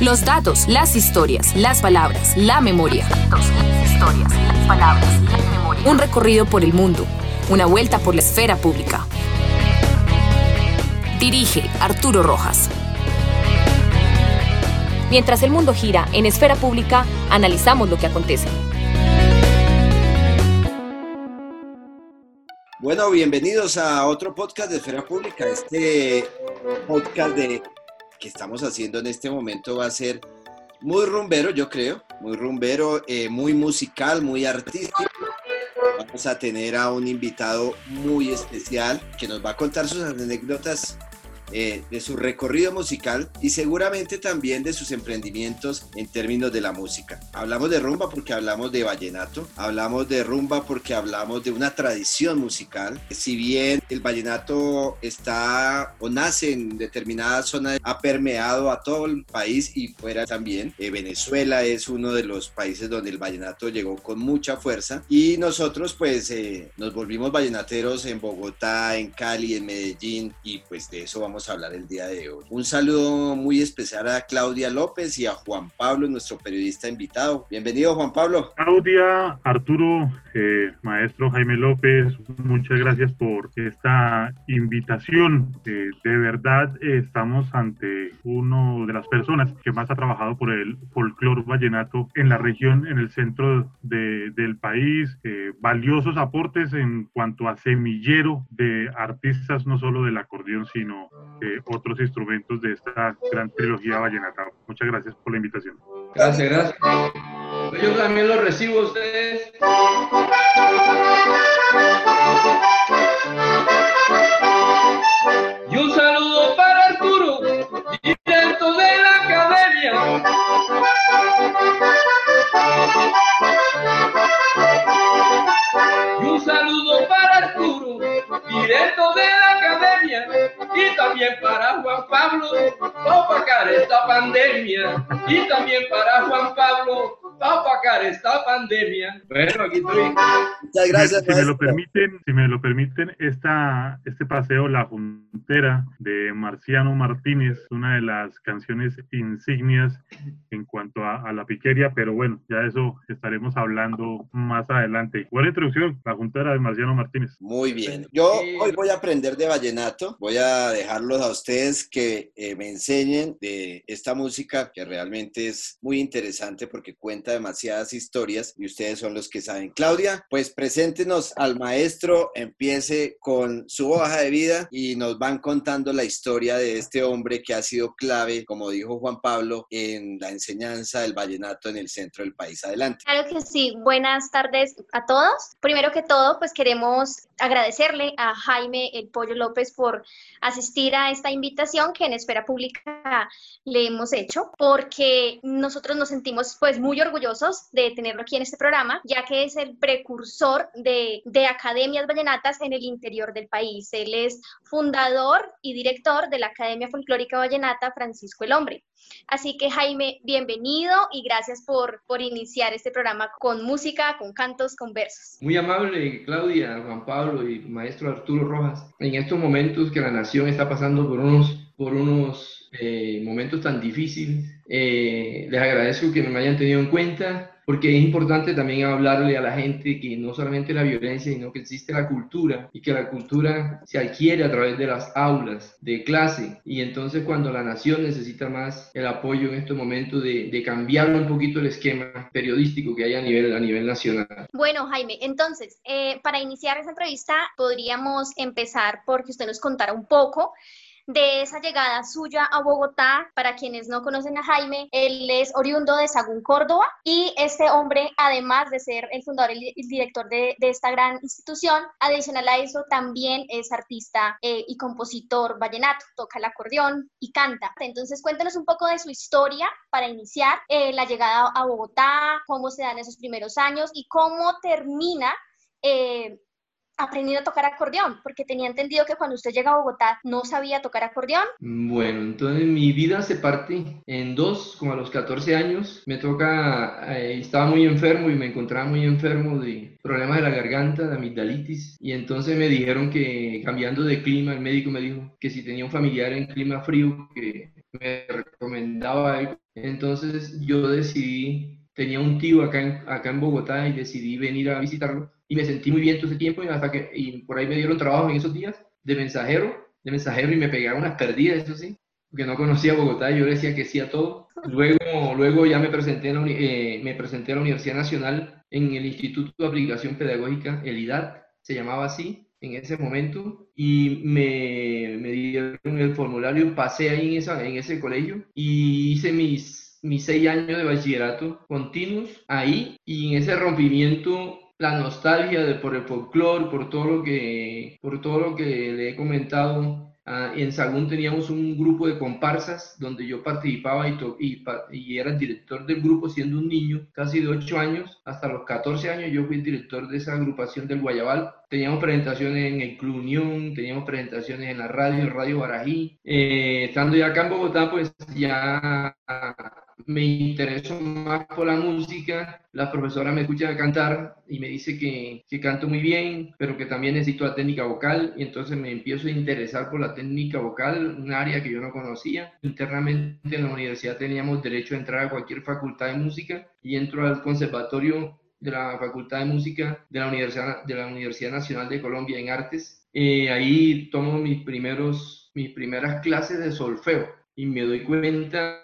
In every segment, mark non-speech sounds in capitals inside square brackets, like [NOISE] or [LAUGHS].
Los datos, las historias, las palabras, la memoria. historias, las palabras, la memoria. Un recorrido por el mundo, una vuelta por la esfera pública. Dirige Arturo Rojas. Mientras el mundo gira en esfera pública, analizamos lo que acontece. Bueno, bienvenidos a otro podcast de Esfera Pública. Este podcast de, que estamos haciendo en este momento va a ser muy rumbero, yo creo, muy rumbero, eh, muy musical, muy artístico. Vamos a tener a un invitado muy especial que nos va a contar sus anécdotas eh, de su recorrido musical y seguramente también de sus emprendimientos en términos de la música. Hablamos de rumba porque hablamos de vallenato, hablamos de rumba porque hablamos de una tradición musical. Si bien el vallenato está o nace en determinadas zonas, ha permeado a todo el país y fuera también. Eh, Venezuela es uno de los países donde el vallenato llegó con mucha fuerza y nosotros pues eh, nos volvimos vallenateros en Bogotá, en Cali, en Medellín y pues de eso vamos a hablar el día de hoy. Un saludo muy especial a Claudia López y a Juan Pablo, nuestro periodista invitado. Bienvenido, Juan Pablo. Claudia, Arturo, eh, maestro Jaime López, muchas gracias por esta invitación. Eh, de verdad, estamos ante uno de las personas que más ha trabajado por el folclore vallenato en la región, en el centro del país. Eh, valiosos aportes en cuanto a semillero de artistas, no solo del acordeón, sino otros instrumentos de esta gran trilogía vallenata. Muchas gracias por la invitación. Gracias, gracias. Yo también lo recibo a ustedes. También para Juan Pablo, opacar esta pandemia. Y también para Juan Pablo, opacar esta pandemia. Bueno, aquí estoy. Muchas gracias. Si me lo permiten, si me lo permiten, esta, este paseo La Juntera de Marciano Martínez, una de las canciones insignias en cuanto a, a la piquería, pero bueno, ya eso estaremos hablando más adelante. Buena introducción, La Juntera de Marciano Martínez. Muy bien. Yo hoy voy a aprender de vallenato. Voy a dejarlos a ustedes que eh, me enseñen de esta música que realmente es muy interesante porque cuenta demasiadas historias y ustedes son los que saben. Claudia, pues preséntenos al maestro, empiece con su hoja de vida y nos van contando la historia de este hombre que ha sido clave, como dijo Juan Pablo, en la enseñanza del vallenato en el centro del país. Adelante. Claro que sí. Buenas tardes a todos. Primero que todo, pues queremos agradecerle a Jaime El Pollo López por asistir a esta invitación que en Esfera Pública le hemos hecho, porque nosotros nos sentimos pues muy orgullosos de tenerlo aquí en este programa, ya que es el precursor de, de academias vallenatas en el interior del país. Él es fundador y director de la Academia Folclórica Vallenata Francisco el Hombre. Así que Jaime, bienvenido y gracias por, por iniciar este programa con música, con cantos, con versos. Muy amable Claudia, Juan Pablo y maestro Arturo Rojas. En estos momentos que la nación está pasando por unos, por unos eh, momentos tan difíciles, eh, les agradezco que me hayan tenido en cuenta porque es importante también hablarle a la gente que no solamente la violencia, sino que existe la cultura y que la cultura se adquiere a través de las aulas, de clase. Y entonces cuando la nación necesita más el apoyo en estos momentos de, cambiar un poquito el esquema periodístico que hay a nivel, a nivel nacional. Bueno, Jaime, entonces, eh, para iniciar esta entrevista podríamos empezar porque usted nos contara un poco de esa llegada suya a Bogotá. Para quienes no conocen a Jaime, él es oriundo de Sagún, Córdoba, y este hombre, además de ser el fundador y el director de, esta gran institución, adicional a eso, también es artista eh, y compositor vallenato, toca el acordeón y canta. Entonces, cuéntenos un poco de su historia para iniciar eh, la llegada a Bogotá, cómo se dan esos primeros años y cómo termina eh, aprendiendo a tocar acordeón? Porque tenía entendido que cuando usted llega a Bogotá no sabía tocar acordeón. Bueno, entonces mi vida se parte en dos, como a los 14 años. Me toca, eh, estaba muy enfermo y me encontraba muy enfermo de problemas de la garganta, de amigdalitis. Y entonces me dijeron que cambiando de clima, el médico me dijo que si tenía un familiar en clima frío, que me recomendaba Entonces yo decidí, tenía un tío acá en Bogotá y decidí venir a visitarlo y me sentí muy bien todo ese tiempo y hasta que y por ahí me dieron trabajo en esos días de mensajero, de mensajero y me pegaron unas perdidas, eso sí, porque no conocía Bogotá y yo decía que sí a todo. Luego, luego ya me presenté, en la, eh, me presenté a la Universidad Nacional en el Instituto de Aplicación Pedagógica, el IDAT, se llamaba así en ese momento, y me, me dieron el formulario, pasé ahí en, esa, en ese colegio y hice mis, mis seis años de bachillerato continuos ahí, y en ese rompimiento la nostalgia de, por el folclore, por todo lo que, por todo lo que le he comentado. Ah, en Sagún teníamos un grupo de comparsas donde yo participaba y, y, y, era el director del grupo siendo un niño, casi de 8 años, hasta los 14 años yo fui el director de esa agrupación del Guayabal. Teníamos presentaciones en el Club Unión, teníamos presentaciones en la radio, Radio Barají. Eh, estando ya acá en Bogotá, pues ya me intereso más por la música. La profesora me escucha cantar y me dice que, que, canto muy bien, pero que también necesito la técnica vocal. Y entonces me empiezo a interesar por la técnica vocal, un área que yo no conocía. Internamente en la universidad teníamos derecho a entrar a cualquier facultad de música y entro al conservatorio de la Facultad de Música de la Universidad, de la Universidad Nacional de Colombia en Artes. Eh, ahí tomo mis, primeros, mis primeras clases de solfeo y me doy cuenta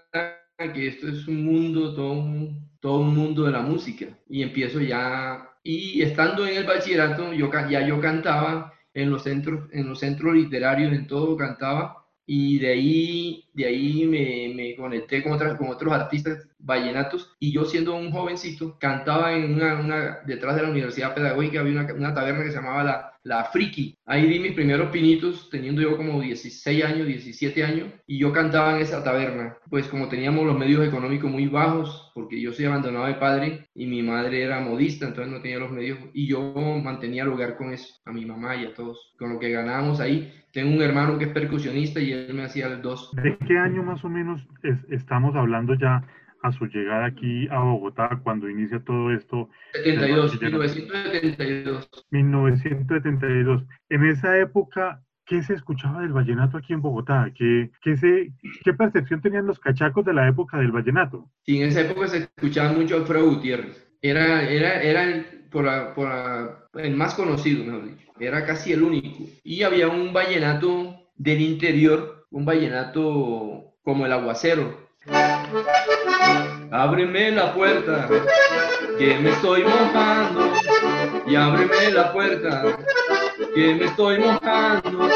que esto es un mundo, todo un, todo un mundo de la música. Y empiezo ya, y estando en el bachillerato, yo, ya yo cantaba en los centros, en los centros literarios, en todo cantaba, y de ahí, de ahí me, me conecté con, otras, con otros artistas vallenatos, y yo siendo un jovencito, cantaba en una, una detrás de la Universidad Pedagógica, había una, una taberna que se llamaba La, la Friki. Ahí di mis primeros pinitos, teniendo yo como 16 años, 17 años, y yo cantaba en esa taberna. Pues como teníamos los medios económicos muy bajos, porque yo soy abandonado de padre y mi madre era modista, entonces no tenía los medios, y yo mantenía lugar con eso, a mi mamá y a todos, con lo que ganábamos ahí. Tengo un hermano que es percusionista y él me hacía el dos. ¿De qué año más o menos estamos hablando ya a su llegada aquí a Bogotá cuando inicia todo esto? 72, 1972. 1972. En esa época, ¿qué se escuchaba del vallenato aquí en Bogotá? ¿Qué, qué, se, ¿Qué percepción tenían los cachacos de la época del vallenato? Sí, en esa época se escuchaba mucho Alfredo Gutiérrez. Era, era, era el, por por el más conocido, mejor dicho. Era casi el único. Y había un vallenato del interior, un vallenato como el aguacero, Ábreme la puerta, que me estoy mojando. Y ábreme la puerta, que me estoy mojando.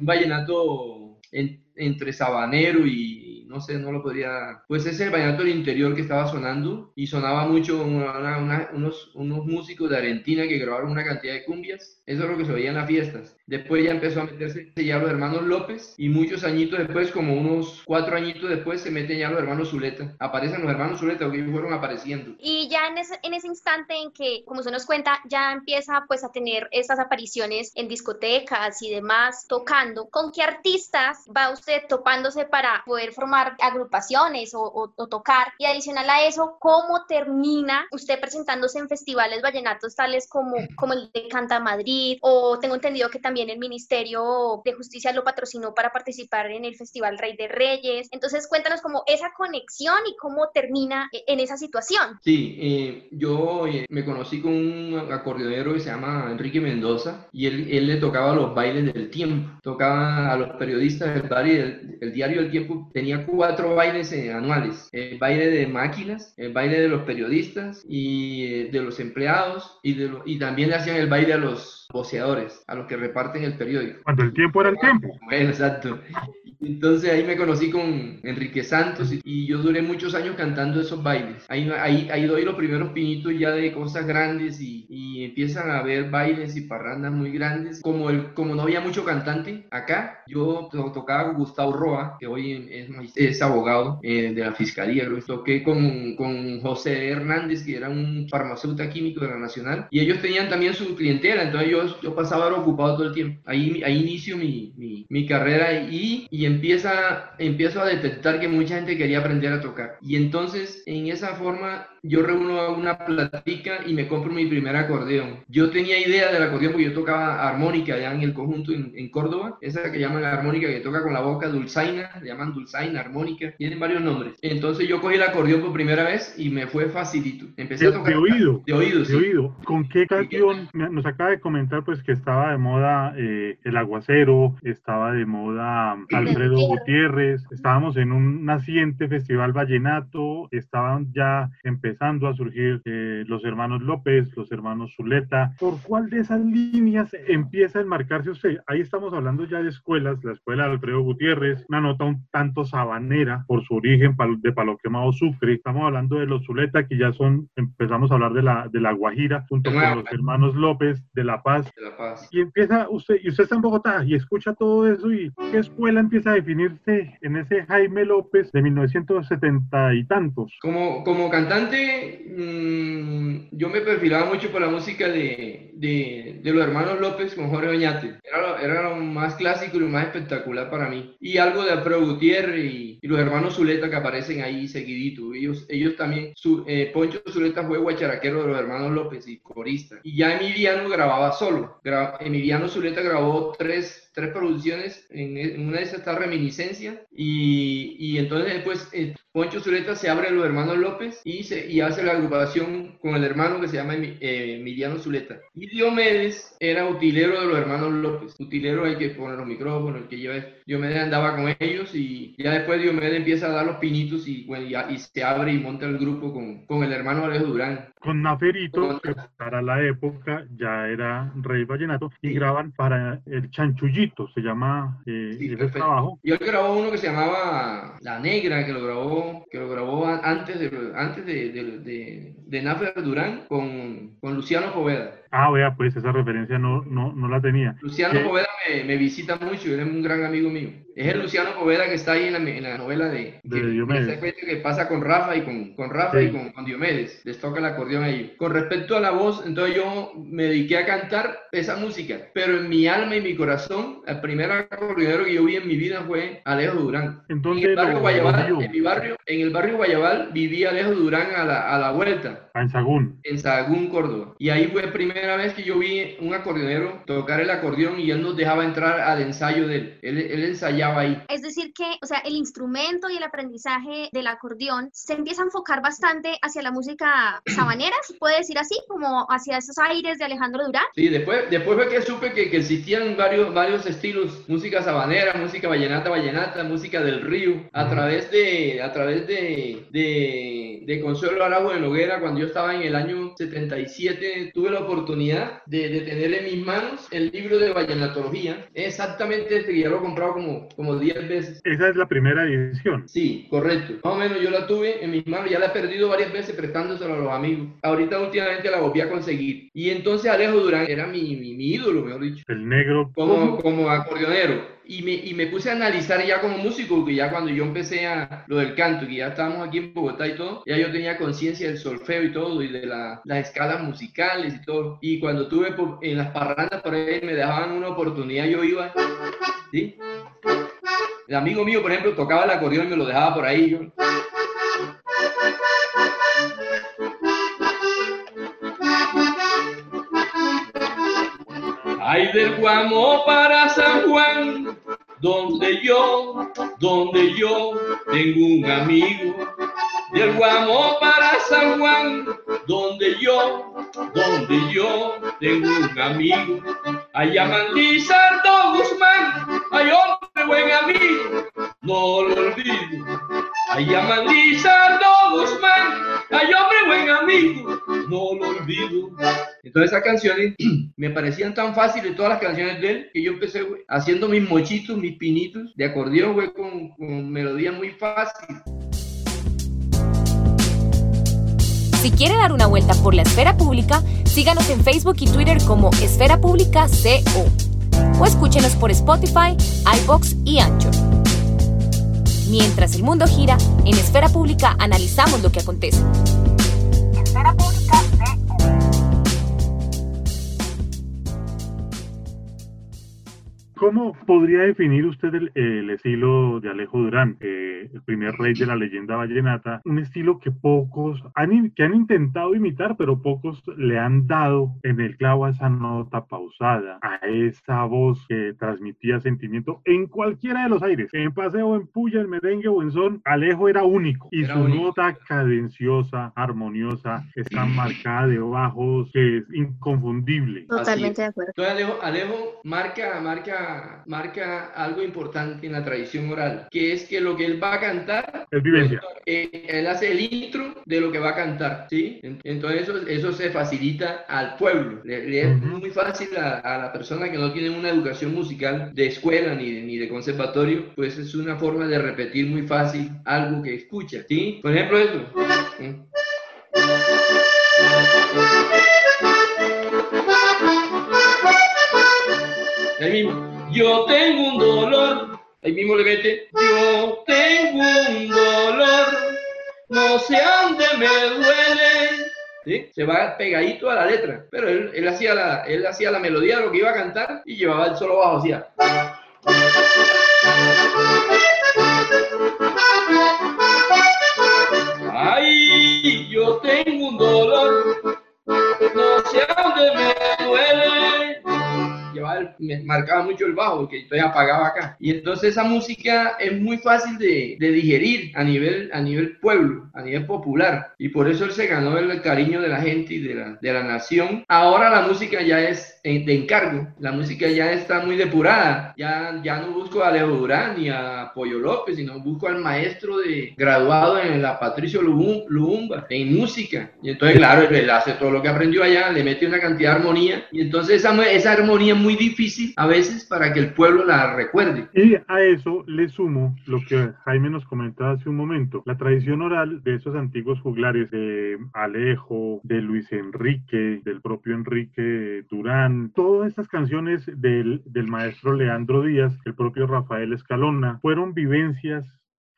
Vallenato entre sabanero y no sé, no lo podría. Pues es el vallenato del interior que estaba sonando y sonaba mucho unos, unos músicos de Argentina que grabaron una cantidad de cumbias. Eso es lo que se veía en las fiestas. Después ya empezó a meterse ya los hermanos López y muchos añitos después, como unos cuatro añitos después, se meten ya los hermanos Zuleta. Aparecen los hermanos Zuleta, que fueron apareciendo. Y ya en ese, en ese instante en que, como se nos cuenta, ya empieza pues a tener estas apariciones en discotecas y demás, tocando, ¿con qué artistas va usted topándose para poder formar agrupaciones o, tocar. Y adicional a eso, ¿cómo termina usted presentándose en festivales vallenatos tales como, como el de Canta Madrid? O tengo entendido que también el Ministerio de Justicia lo patrocinó para participar en el Festival Rey de Reyes. Entonces, cuéntanos como esa conexión y cómo termina e, en esa situación. Sí, eh, yo eh, me conocí con un acordeonero que se llama Enrique Mendoza y él, él le tocaba los bailes del tiempo. Tocaba a los periodistas del, el, el diario del tiempo, tenía cuatro bailes eh, anuales. El baile de máquinas, el baile de los periodistas y eh, de los empleados y, de y también hacían el baile a los voceadores, a los que reparten el periódico. Cuando el tiempo era el tiempo. Bueno, exacto. Entonces ahí me conocí con Enrique Santos y, yo duré muchos años cantando esos bailes. Ahí, ahí, ahí doy los primeros pinitos ya de cosas grandes y, y empiezan a haber bailes y parrandas muy grandes. Como, el, como no había mucho cantante acá, yo tocaba con Gustavo Roa, que hoy es, es abogado eh, de la fiscalía. Toqué con, con José Hernández, que era un farmacéutico químico de la Nacional, y ellos tenían también su clientela, entonces yo, yo pasaba ocupado todo el tiempo. Ahí, ahí inicio mi, mi, mi carrera y, y empieza, empiezo a detectar que mucha gente quería aprender a tocar. Y entonces, en esa forma, yo reúno una platica y me compro mi primer acordeón. Yo tenía idea del acordeón porque yo tocaba armónica allá en el conjunto en, en Córdoba, esa que llaman la armónica que toca con la boca, dulzaina, le llaman dulzaina, armónica, tienen varios nombres. Entonces yo cogí el acordeón por primera vez y me fue facilito. Empecé a tocar. de oído. De oído, De sí. oído. ¿Con qué canción? Nos acaba de comentar pues que estaba de moda eh, El Aguacero, estaba de moda um, Alfredo Gutiérrez, estábamos en un naciente festival vallenato, estaban ya empezando a surgir eh, los hermanos López, los hermanos Zuleta. ¿Por cuál de esas líneas empieza a enmarcarse usted? Ahí estamos hablando ya de escuelas, la escuela de Alfredo Gutiérrez, una nota un tanto sabanera por su origen de Palo Quemado Sucre. Estamos hablando de los Zuleta, que ya son, empezamos a hablar de la, de la Guajira, junto con los hermanos López de La Paz. De La Paz. Y empieza usted, y usted está en Bogotá y escucha todo eso y qué escuela empieza a definirse en ese Jaime López de 1970 y tantos. Como, como cantante, mm, yo me perfilaba mucho por la música de, de, de los hermanos López con Jorge Oñate. Era lo, era lo más clásico y lo más espectacular para mí. Y algo de Alfredo Gutiérrez y, y los hermanos Zuleta que aparecen ahí seguidito. Ellos, ellos también, su, eh, Poncho Zuleta fue guacharaquero de los hermanos López y corista. Y ya Emiliano grababa solo. Gra- Emiliano Zuleta grabó tres, tres producciones. En, en una de esas está Reminiscencia. Y, y entonces después eh, Poncho Zuleta se abre a los hermanos López y, se, y hace la agrupación con el hermano que se llama eh, Emiliano Zuleta. Y Diomedes era utilero de los hermanos López. Utilero el que pone los micrófonos, el que lleva. Diomedes andaba con ellos y ya después Diomedes empieza a dar los pinitos y, bueno, ya- y se abre y monta el grupo con, con el hermano Alejo Durán. Con Naferito, que para la época ya era rey vallenato, y graban para el Se llama eh, Sí, ese trabajo. Y él grabó uno que se llamaba La Negra, que lo grabó, que lo grabó antes de, antes de, de, de, de Nafer Durán con, con Luciano Poveda. Ah, vea, pues esa referencia no, no, no la tenía. Luciano Sí. Poveda me, me visita mucho, él es un gran amigo mío. Es el Luciano Poveda que está ahí en la, en la novela de, De que, Diomedes. que pasa con Rafa y con, con Rafa Sí. y con, con Diomedes. Les toca el acordeón a ellos. Con respecto a la voz, entonces yo me dediqué a cantar esa música, pero en mi alma y mi corazón, el primer acordeonero que yo vi en mi vida fue Alejo Durán. ¿En En el barrio Guayabal, en mi barrio, en el barrio Guayabal vivía Alejo Durán a la, a la vuelta Ah, En Sagún. en Sahagún, Córdoba. Y ahí fue la primera vez que yo vi un acordeonero tocar el acordeón y él nos dejaba entrar al ensayo de él. Él, él ensayaba ahí. Es decir, que, o sea, el instrumento y el aprendizaje del acordeón se empieza a enfocar bastante hacia la música sabanera, se puede decir así, como hacia esos aires de Alejandro Durán. Sí, después, después fue que supe que, que existían varios, varios estilos, música sabanera, música vallenata, vallenata, música del río, a través de, a través de, de, de Consuelo Araujo de Noguera, cuando yo estaba en el año 77, tuve la oportunidad de, de tener en mis manos el libro de vallenatología, exactamente este que ya lo he comprado como, como 10 veces. Esa es la primera edición. Sí, correcto. Más o menos yo la tuve en mis manos, ya la he perdido varias veces prestándosela a los amigos. Ahorita últimamente la volví a conseguir. Y entonces Alejo Durán era mi, mi, mi ídolo, mejor dicho, El negro. como, como acordeonero. Y me, y me puse a analizar ya como músico, porque ya cuando yo empecé a lo del canto, que ya estábamos aquí en Bogotá y todo, ya yo tenía conciencia del solfeo y todo, y de la- las escalas musicales y todo. Y cuando tuve en las parrandas por ahí, me dejaban una oportunidad, yo iba, ¿sí? El amigo mío, por ejemplo, tocaba el acordeón y me lo dejaba por ahí. Yo, Ay del Guamo para San Juan, donde yo, donde yo tengo un amigo. Del Guamo para San Juan, donde yo, donde yo tengo un amigo. Allá Lizardo Guzmán, ay hombre buen amigo, no lo olvido. Allá Lizardo Guzmán, ay hombre buen amigo, no lo olvido. Entonces esas canciones [CLEARS THROAT] me parecían tan fáciles todas las canciones de él que yo empecé güey, haciendo mis mochitos, mis pinitos de acordeón, güey, con, con melodía muy fácil. Si quiere dar una vuelta por la esfera pública, síganos en Facebook y Twitter como Esfera Pública CO. O escúchenos por Spotify, iBox y Anchor. Mientras el mundo gira, en Esfera Pública analizamos lo que acontece. Esfera Pública CO. ¿Cómo podría definir usted el, estilo de Alejo Durán, eh, el primer rey de la leyenda vallenata? Un estilo que pocos han, que han intentado imitar, pero pocos le han dado en el clavo a esa nota pausada, a esa voz que transmitía sentimiento en cualquiera de los aires, en paseo, en puya, en merengue o en son. Alejo era único y su nota cadenciosa, armoniosa, está marcada de bajos que es inconfundible. Totalmente de acuerdo. Entonces Alejo, Alejo marca, marca, marca algo importante en la tradición oral, que es que lo que él va a cantar es vivencia. Eh, él hace el intro de lo que va a cantar, ¿sí? Entonces eso, eso se facilita al pueblo. Le, es muy fácil a, a, la persona que no tiene una educación musical de escuela ni de, ni de conservatorio, pues es una forma de repetir muy fácil algo que escucha, ¿sí? Por ejemplo, esto. [LAUGHS] Ahí mismo. Yo tengo un dolor. Ahí mismo le mete. Yo tengo un dolor. No sé dónde me duele. ¿Sí? Se va pegadito a la letra. Pero él, él, hacía la, él hacía la melodía de lo que iba a cantar y llevaba el solo bajo. Hacía. Ay, yo tengo un dolor. No sé dónde me duele llevaba me marcaba mucho el bajo, que estoy apagaba acá. Y entonces esa música es muy fácil de, de, digerir a nivel, a nivel pueblo, a nivel popular. Y por eso él se ganó el cariño de la gente y de la, de la nación. Ahora la música ya es de encargo, la música ya está muy depurada. Ya, ya no busco a Leo Durán ni a Pollo López, sino busco al maestro de graduado en la Patricio Lubumba, en música. Y entonces, claro, él hace todo lo que aprendió allá, le mete una cantidad de armonía. Y entonces esa, esa armonía muy difícil a veces para que el pueblo la recuerde. Y a eso le sumo lo que Jaime nos comentaba hace un momento, la tradición oral de esos antiguos juglares de Alejo, de Luis Enrique, del propio Enrique Durán, todas estas canciones del, del maestro Leandro Díaz, el propio Rafael Escalona, fueron vivencias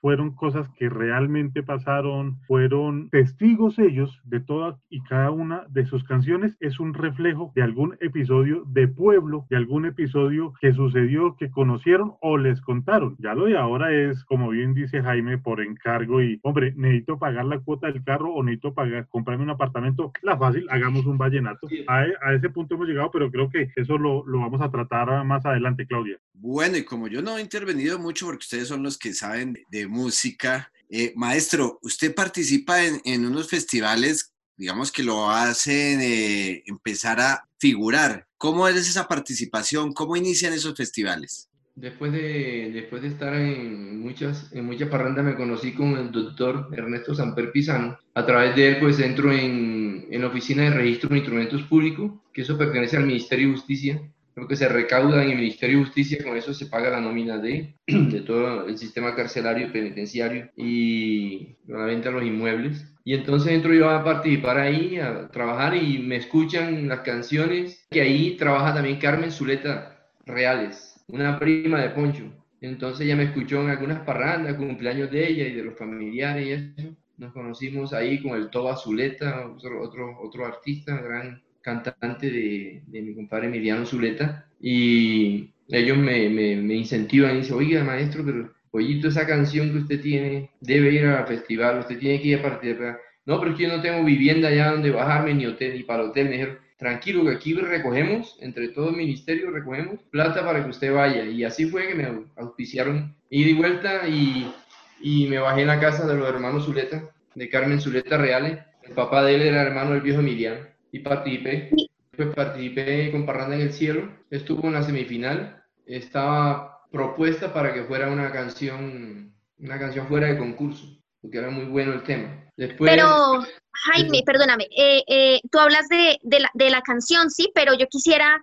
fueron cosas que realmente pasaron, fueron testigos ellos de toda y cada una de sus canciones, es un reflejo de algún episodio de pueblo, de algún episodio que sucedió, que conocieron o les contaron. Ya lo de ahora es, como bien dice Jaime, por encargo y, hombre, necesito pagar la cuota del carro o necesito pagar, comprarme un apartamento, la fácil, hagamos un vallenato. A, a ese punto hemos llegado, pero creo que eso lo, lo vamos a tratar más adelante, Claudia. Bueno, y como yo no he intervenido mucho porque ustedes son los que saben de música, eh, maestro, usted participa en, unos festivales, digamos que lo hacen eh, empezar a figurar. ¿Cómo es esa participación? ¿Cómo inician esos festivales? Después de, después de estar en muchas, en muchas parrandas me conocí con el doctor Ernesto Samper Pizano. A través de él pues entro en, en la Oficina de Registro de Instrumentos Públicos, que eso pertenece al Ministerio de Justicia lo que se recauda en el Ministerio de Justicia, con eso se paga la nómina de, [CLEARS THROAT] de todo el sistema carcelario, penitenciario y la venta de los inmuebles. Y entonces entro yo a participar ahí, a trabajar y me escuchan las canciones, que ahí trabaja también Carmen Zuleta Reales, una prima de Poncho. Entonces ella me escuchó en algunas parrandas, cumpleaños de ella y de los familiares y eso. Nos conocimos ahí con el Toba Zuleta, otro, otro, otro artista, gran cantante de, mi compadre Emiliano Zuleta, y ellos me, me, me incentivan y dicen, oiga, maestro, pero Pollito, esa canción que usted tiene debe ir al festival, usted tiene que ir a participar. No, pero es que yo no tengo vivienda allá donde bajarme, ni hotel, ni para hotel. Me dijeron, tranquilo, que aquí recogemos, entre todo el ministerio recogemos plata para que usted vaya. Y así fue que me auspiciaron y di vuelta y, y me bajé en la casa de los hermanos Zuleta, de Carmen Zuleta Reales. El papá de él era hermano del viejo Emiliano y participé. Pues participé con Parranda en el Cielo, estuvo en la semifinal, estaba propuesta para que fuera una canción, una canción fuera de concurso, porque era muy bueno el tema. Después, pero, Jaime, perdóname, eh, eh, tú hablas de, de, la, de la canción, sí, pero yo quisiera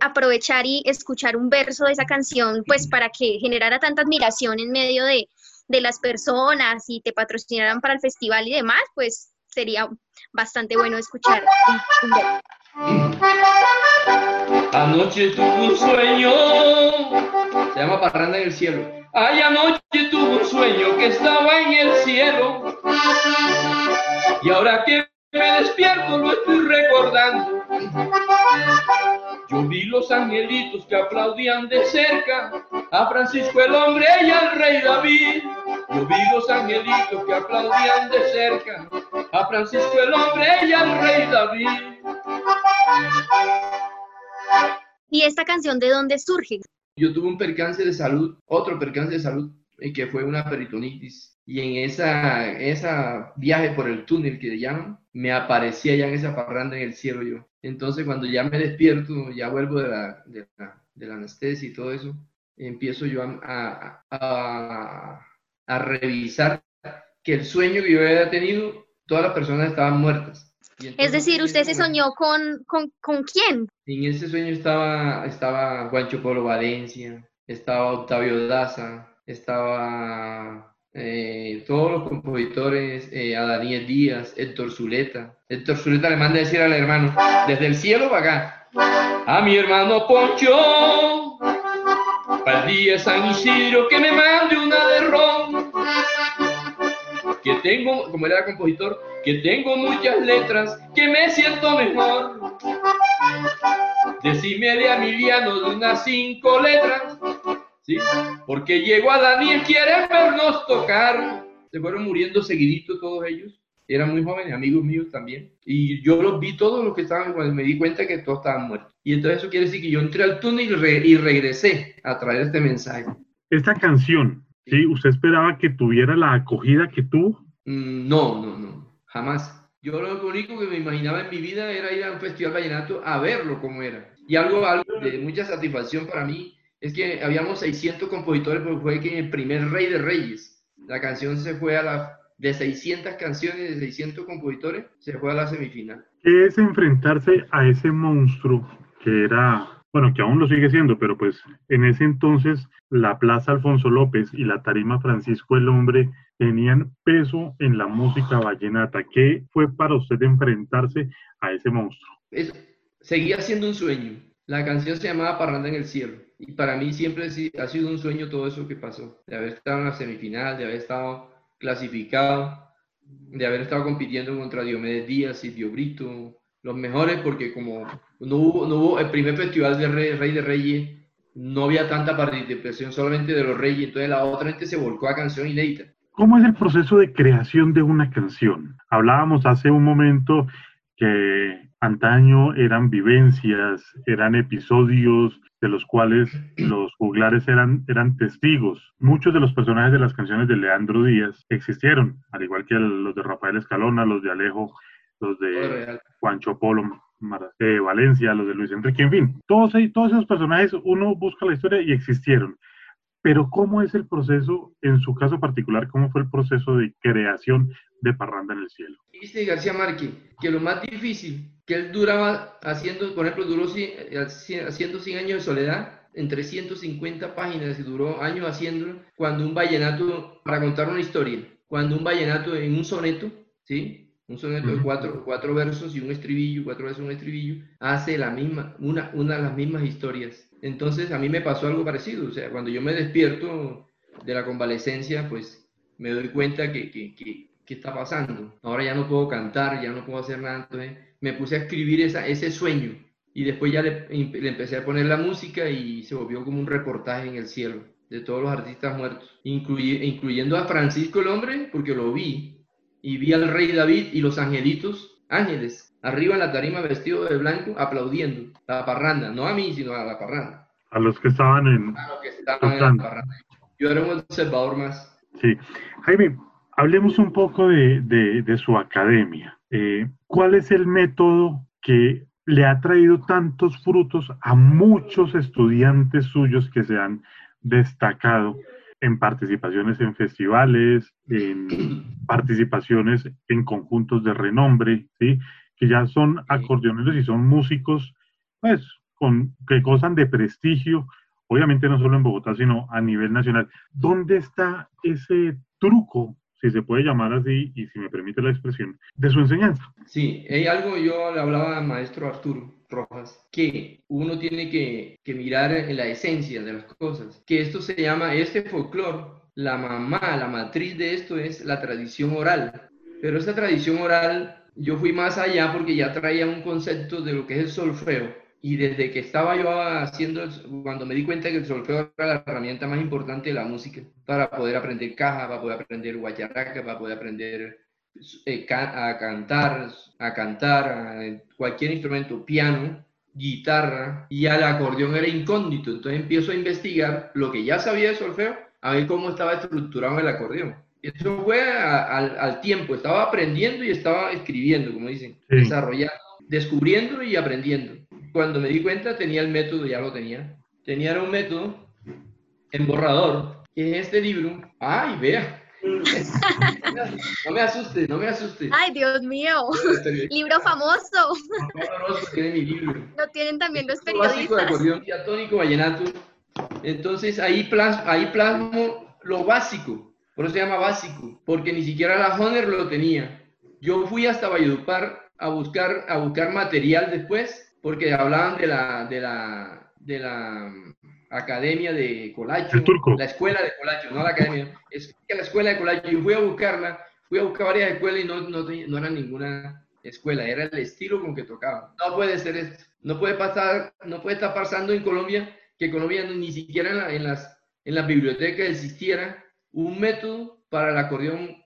aprovechar y escuchar un verso de esa canción, pues para que generara tanta admiración en medio de, de las personas y te patrocinaran para el festival y demás, pues sería bastante bueno escuchar Anoche tuve un sueño, se llama Parranda en el cielo. Ay, anoche tuve un sueño que estaba en el cielo. Y ahora que me despierto lo estoy recordando. Yo vi los angelitos que aplaudían de cerca a Francisco el hombre y al rey David. Yo vi los angelitos que aplaudían de cerca a Francisco el hombre y al rey David. ¿Y esta canción de dónde surge? Yo tuve un percance de salud, otro percance de salud, eh, que fue una peritonitis. Y en esa, esa viaje por el túnel que llaman, me aparecía ya en esa parranda en el cielo yo. Entonces cuando ya me despierto, ya vuelvo de la, de la, de la anestesia y todo eso, empiezo yo a, a, a, revisar que el sueño que yo había tenido, todas las personas estaban muertas. Es decir, ¿usted se soñó con, con, con, quién? En ese sueño estaba, estaba Juancho Polo Valencia, estaba Octavio Daza, estaba eh, todos los compositores, eh, a Daniel Díaz, Héctor Zuleta. Héctor Zuleta le manda a decir al hermano, desde el cielo para acá, a mi hermano Poncho, para el día San Isidro, que me mande una de ron. Que tengo, como era compositor, que tengo muchas letras, que me siento mejor. Decime a Emiliano de unas cinco letras, ¿sí? Porque llegó a Daniel, quiere vernos tocar. Se fueron muriendo seguidito todos ellos. Eran muy jóvenes, amigos míos también. Y yo los vi todos los que estaban, cuando me di cuenta que todos estaban muertos. Y entonces eso quiere decir que yo entré al túnel y, regresé a traer este mensaje. Esta canción, ¿sí? ¿Usted esperaba que tuviera la acogida que tuvo? Mm, no, no, no, jamás. Yo lo único que me imaginaba en mi vida era ir a un festival vallenato a verlo como era. Y algo, algo de mucha satisfacción para mí es que habíamos 600 compositores, porque fue que el primer Rey de Reyes, la canción se fue a la, de 600 canciones, de 600 compositores, se fue a la semifinal. ¿Qué es enfrentarse a ese monstruo que era, bueno, que aún lo sigue siendo, pero pues en ese entonces la Plaza Alfonso López y la Tarima Francisco el Hombre tenían peso en la música vallenata. ¿Qué fue para usted enfrentarse a ese monstruo? seguía siendo un sueño. La canción se llamaba Parranda en el Cielo. Y para mí siempre ha sido un sueño todo eso que pasó. De haber estado en la semifinal, de haber estado clasificado, de haber estado compitiendo contra Diomedes Díaz y Dio Brito. Los mejores porque como no hubo, el primer festival de Rey, Rey de Reyes, no había tanta participación solamente de los Reyes. Entonces la otra gente se volcó a canción inédita. ¿Cómo es el proceso de creación de una canción? Hablábamos hace un momento que antaño eran vivencias, eran episodios de los cuales los juglares eran, eran testigos. Muchos de los personajes de las canciones de Leandro Díaz existieron, al igual que los de Rafael Escalona, los de Alejo, los de Juancho Polo, eh, Valencia, los de Luis Enrique, en fin, todos, todos esos personajes uno busca la historia y existieron. Pero ¿cómo es el proceso, en su caso particular, cómo fue el proceso de creación de Parranda en el Cielo? Dice García Márquez que lo más difícil que él duraba haciendo, por ejemplo, duró haciendo 100 años de soledad, en 350 páginas y duró años haciéndolo, cuando un vallenato, para contar una historia, cuando un vallenato en un soneto, ¿sí? Un soneto de cuatro, cuatro versos y un estribillo, cuatro versos y un estribillo, hace la misma, una, una de las mismas historias entonces a mí me pasó algo parecido, o sea, cuando yo me despierto de la convalecencia, pues me doy cuenta que, que, que, está pasando. Ahora ya no puedo cantar, ya no puedo hacer nada, entonces me puse a escribir esa, ese sueño. Y después ya le, le, empecé a poner la música y se volvió como un reportaje en el cielo de todos los artistas muertos, incluyendo a Francisco el hombre, porque lo vi, y vi al rey David y los angelitos, ángeles, arriba en la tarima vestido de blanco, aplaudiendo la parranda, no a mí, sino a la parranda. A los que estaban en, a los que estaban en la parranda. Yo era un observador más. Sí. Jaime, hablemos un poco de, de, su academia. Eh, ¿Cuál es el método que le ha traído tantos frutos a muchos estudiantes suyos que se han destacado en participaciones en festivales, en [CLEARS THROAT] participaciones en conjuntos de renombre, ¿sí? Que ya son acordeoneros y son músicos, pues, con, que gozan de prestigio, obviamente no solo en Bogotá, sino a nivel nacional. ¿Dónde está ese truco, si se puede llamar así, y si me permite la expresión, de su enseñanza? Sí, hay algo, yo le hablaba al maestro Arturo Rojas, que uno tiene que, que mirar en la esencia de las cosas, que esto se llama, este folclore, la mamá, la matriz de esto es la tradición oral, pero esa tradición oral yo fui más allá porque ya traía un concepto de lo que es el solfeo, y desde que estaba yo haciendo, cuando me di cuenta que el solfeo era la herramienta más importante de la música, para poder aprender caja, para poder aprender guacharaca, para poder aprender eh, a cantar, a cantar, a cualquier instrumento, piano, guitarra, y al acordeón era incógnito. Entonces empiezo a investigar lo que ya sabía de solfeo, a ver cómo estaba estructurado el acordeón. Eso fue al tiempo, estaba aprendiendo y estaba escribiendo, como dicen, desarrollando, descubriendo y aprendiendo. Cuando me di cuenta tenía el método, ya lo tenía. Tenía un método en borrador, en este libro. ¡Ay, vea! no me asuste, no me asuste. Ay, Dios mío. libro famoso. tiene mi libro. Lo tienen también los periodistas. Básico de acordeón diatónico vallenato. Entonces ahí, plas ahí plasmo lo básico. Por eso se llama básico, porque ni siquiera la Honor lo tenía. Yo fui hasta Valledupar a buscar, a buscar material después, porque hablaban de la, de la, de la academia de Colacho, la escuela de Colacho, no la academia, es que la escuela de Colacho, yo fui a buscarla, fui a buscar varias escuelas y no, no, no era ninguna escuela, era el estilo con que tocaba. No puede ser esto, no puede pasar, no puede estar pasando en Colombia, que Colombia ni siquiera en, las, en las bibliotecas existiera un método para el acordeón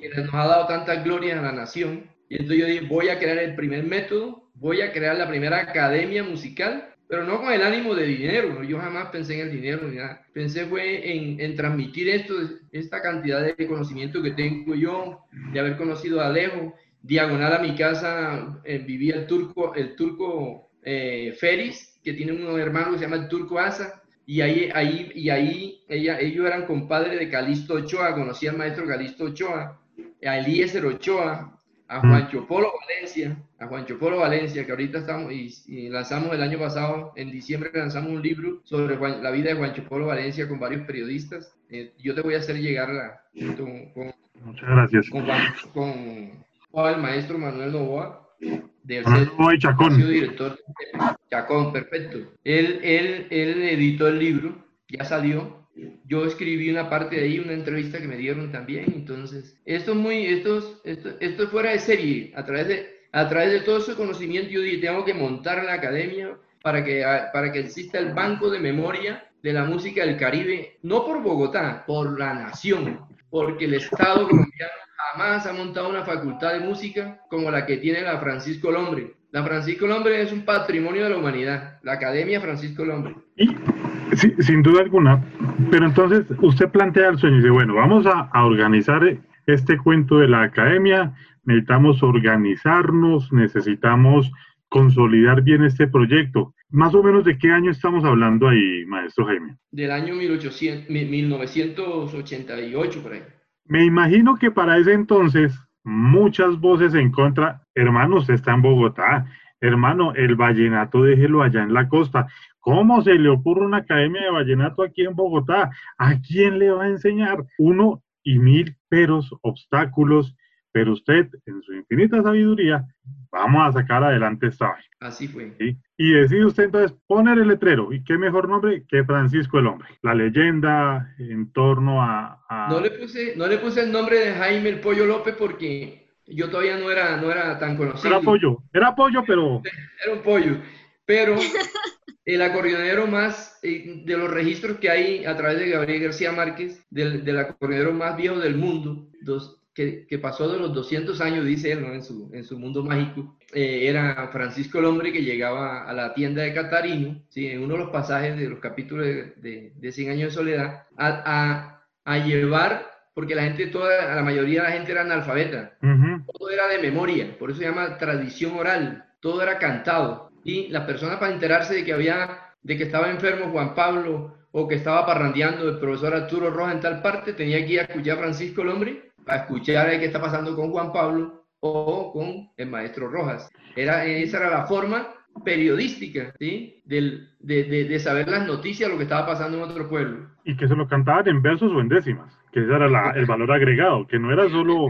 que nos ha dado tanta gloria a la nación. Y entonces yo dije, voy a crear el primer método, voy a crear la primera academia musical pero no con el ánimo de dinero, yo jamás pensé en el dinero ni nada. Pensé fue en, en, transmitir esto, esta cantidad de conocimiento que tengo yo, de haber conocido a Alejo. Diagonal a mi casa eh, vivía el turco, el turco eh, Feris, que tiene un hermano que se llama el turco Asa, y ahí, ahí, y ahí ella, ellos eran compadres de Calisto Ochoa, conocí al maestro Calisto Ochoa, a Eliezer Ochoa, a Juancho Polo Valencia, a Juancho Polo Valencia, que ahorita estamos y, lanzamos el año pasado, en diciembre lanzamos un libro sobre la vida de Juancho Polo Valencia con varios periodistas. Eh, yo te voy a hacer llegar la, con, Muchas gracias. Con, el maestro Manuel Novoa, del y Chacón. director Chacón, perfecto. Él, él, él editó el libro, ya salió, yo escribí una parte de ahí, una entrevista que me dieron también. Entonces, esto es muy, esto, esto, esto es fuera de serie. A través de, a través de todo ese conocimiento, yo dije, tengo que montar la academia para que, para que exista el banco de memoria de la música del Caribe, no por Bogotá, por la nación, porque el Estado colombiano jamás ha montado una facultad de música como la que tiene la Francisco Lombre. La Francisco Lombre es un patrimonio de la humanidad, la Academia Francisco Lombre. Sí, sin duda alguna. Pero entonces usted plantea el sueño y dice, bueno, vamos a, organizar este cuento de la academia, necesitamos organizarnos, necesitamos consolidar bien este proyecto. Más o menos de qué año estamos hablando ahí, maestro Jaime? Del año 1800, 1988 por ahí. Me imagino que para ese entonces muchas voces en contra, hermano, usted está en Bogotá, hermano, el vallenato déjelo allá en la costa. ¿Cómo se le ocurre una academia de vallenato aquí en Bogotá? ¿A quién le va a enseñar? Uno y mil peros, obstáculos, pero usted, en su infinita sabiduría, vamos a sacar adelante esta vaina. Así fue. Y decide usted entonces poner el letrero. ¿Y qué mejor nombre que Francisco el Hombre? La leyenda en torno a... No, le puse, no le puse el nombre de Jaime el Pollo López porque yo todavía no era, no era tan conocido. Era pollo, era pollo, pero... Era un pollo. Pero [LAUGHS] el acordeonero más, eh, de los registros que hay a través de Gabriel García Márquez, del, del acordeonero más viejo del mundo, dos, que, que, pasó de los 200 años, dice él, ¿no? en, su, en su mundo mágico, eh, era Francisco el Hombre que llegaba a la tienda de Catarino, ¿sí? en uno de los pasajes de los capítulos de, de, 100 años de soledad, a, a, a, llevar, porque la gente, toda, la mayoría de la gente era analfabeta, todo era de memoria, por eso se llama tradición oral, todo era cantado y las personas para enterarse de que había, de que estaba enfermo Juan Pablo o que estaba parrandeando el profesor Arturo Roja en tal parte, tenía que ir a escuchar a Francisco el hombre, a escuchar qué está pasando con Juan Pablo o con el maestro Rojas. Era, esa era la forma periodística, ¿sí? Del, de, de, saber las noticias, lo que estaba pasando en otro pueblo. Y que se lo cantaban en versos o en décimas, que ese era la, el valor agregado, que no era solo...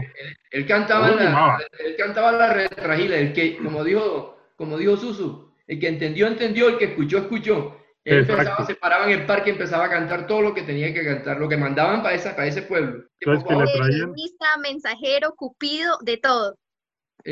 Él, cantaba, la, él cantaba la retragila, el que, como dijo, como dijo Susu, el que entendió, entendió, el que escuchó, escuchó. Él empezaba, se paraba en el parque, empezaba a cantar todo lo que tenía que cantar, lo que mandaban para, esa, para ese pueblo. Periodista, mensajero, cupido, de todo.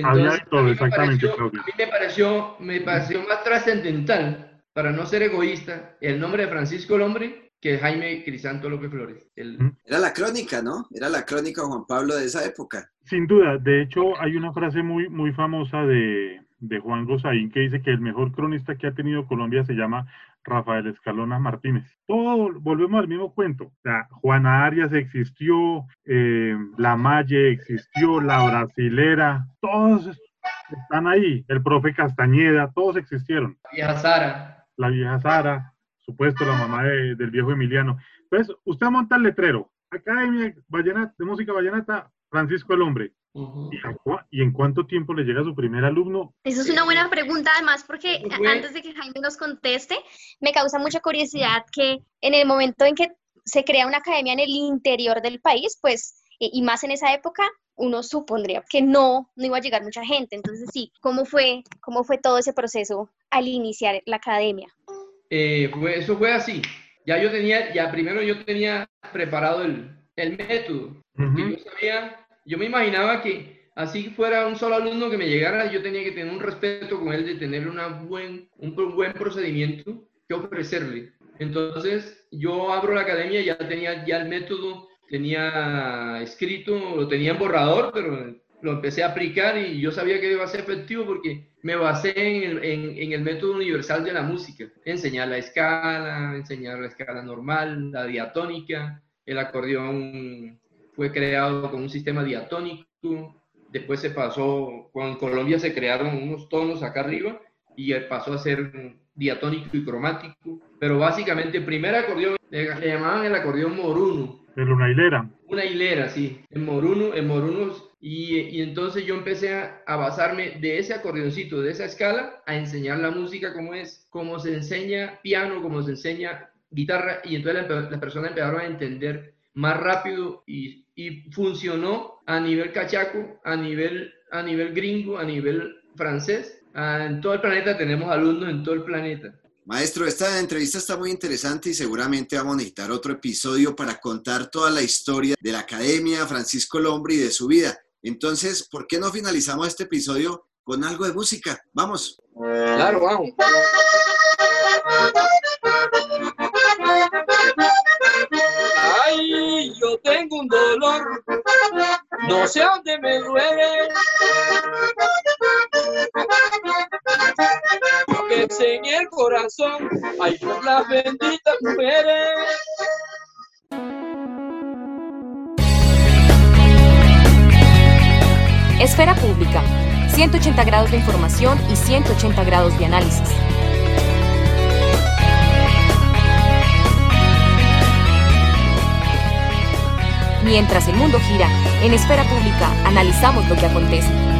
Había de todo, a mí me exactamente, pareció-. A mí me pareció, me pareció más trascendental, para no ser egoísta, el nombre de Francisco el Hombre que Jaime Crisanto López Flores. El. Era la crónica, ¿no? Era la crónica Juan Pablo de esa época. Sin duda, de hecho hay una frase muy, muy famosa de, de Juan Gozaín que dice que el mejor cronista que ha tenido Colombia se llama Rafael Escalona Martínez. Todo, volvemos al mismo cuento. Sea, Juana Arias existió, eh, La Malle existió, La Brasilera, todos están ahí. El profe Castañeda, todos existieron. vieja Sara. La vieja Sara, supuesto la mamá de- del viejo Emiliano. Entonces, usted monta el letrero, Academia de Música Vallenata, Francisco el Hombre. ¿Y, a y en cuánto tiempo le llega su primer alumno? Eso es una buena pregunta, además, porque a- antes de que Jaime nos conteste, me causa mucha curiosidad que en el momento en que se crea una academia en el interior del país, pues, y, y más en esa época, uno supondría que no, no iba a llegar mucha gente. Entonces, sí, ¿cómo fue, cómo fue todo ese proceso al iniciar la academia? Eh, fue- eso fue así. Ya yo tenía, ya primero yo tenía preparado el, el método. que Ujú. yo sabía, yo me imaginaba que así fuera un solo alumno que me llegara, yo tenía que tener un respeto con él, de tener una buen, un buen procedimiento que ofrecerle. Entonces, yo abro la academia, ya tenía ya el método, tenía escrito, lo tenía en borrador, pero lo empecé a aplicar y yo sabía que iba a ser efectivo porque me basé en el método universal de la música. Enseñar la escala, enseñar la escala normal, la diatónica, el acordeón fue creado con un sistema diatónico, después se pasó, con Colombia se crearon unos tonos acá arriba y pasó a ser diatónico y cromático, pero básicamente el primer acordeón le, llamaban el acordeón moruno, De Luna Hilera. una hilera, sí, en moruno, en morunos, y, y entonces yo empecé a, a basarme de ese acordeoncito, de esa escala, a enseñar la música como es, como se enseña piano, como se enseña guitarra, y entonces la- las personas empezaron a entender más rápido y, y funcionó a nivel cachaco, a nivel, a nivel gringo, a nivel francés. Ah, En todo el planeta tenemos alumnos en todo el planeta. Maestro, esta entrevista está muy interesante y seguramente vamos a necesitar otro episodio para contar toda la historia de la Academia Francisco Lombre y de su vida. Entonces, ¿por qué no finalizamos este episodio con algo de música? Vamos. Claro, vamos. No sé a dónde me duele. Que se en el corazón, ay, por las benditas mujeres. Esfera Pública. 180 grados de información y 180 grados de análisis. Mientras el mundo gira, en Esfera Pública analizamos lo que acontece.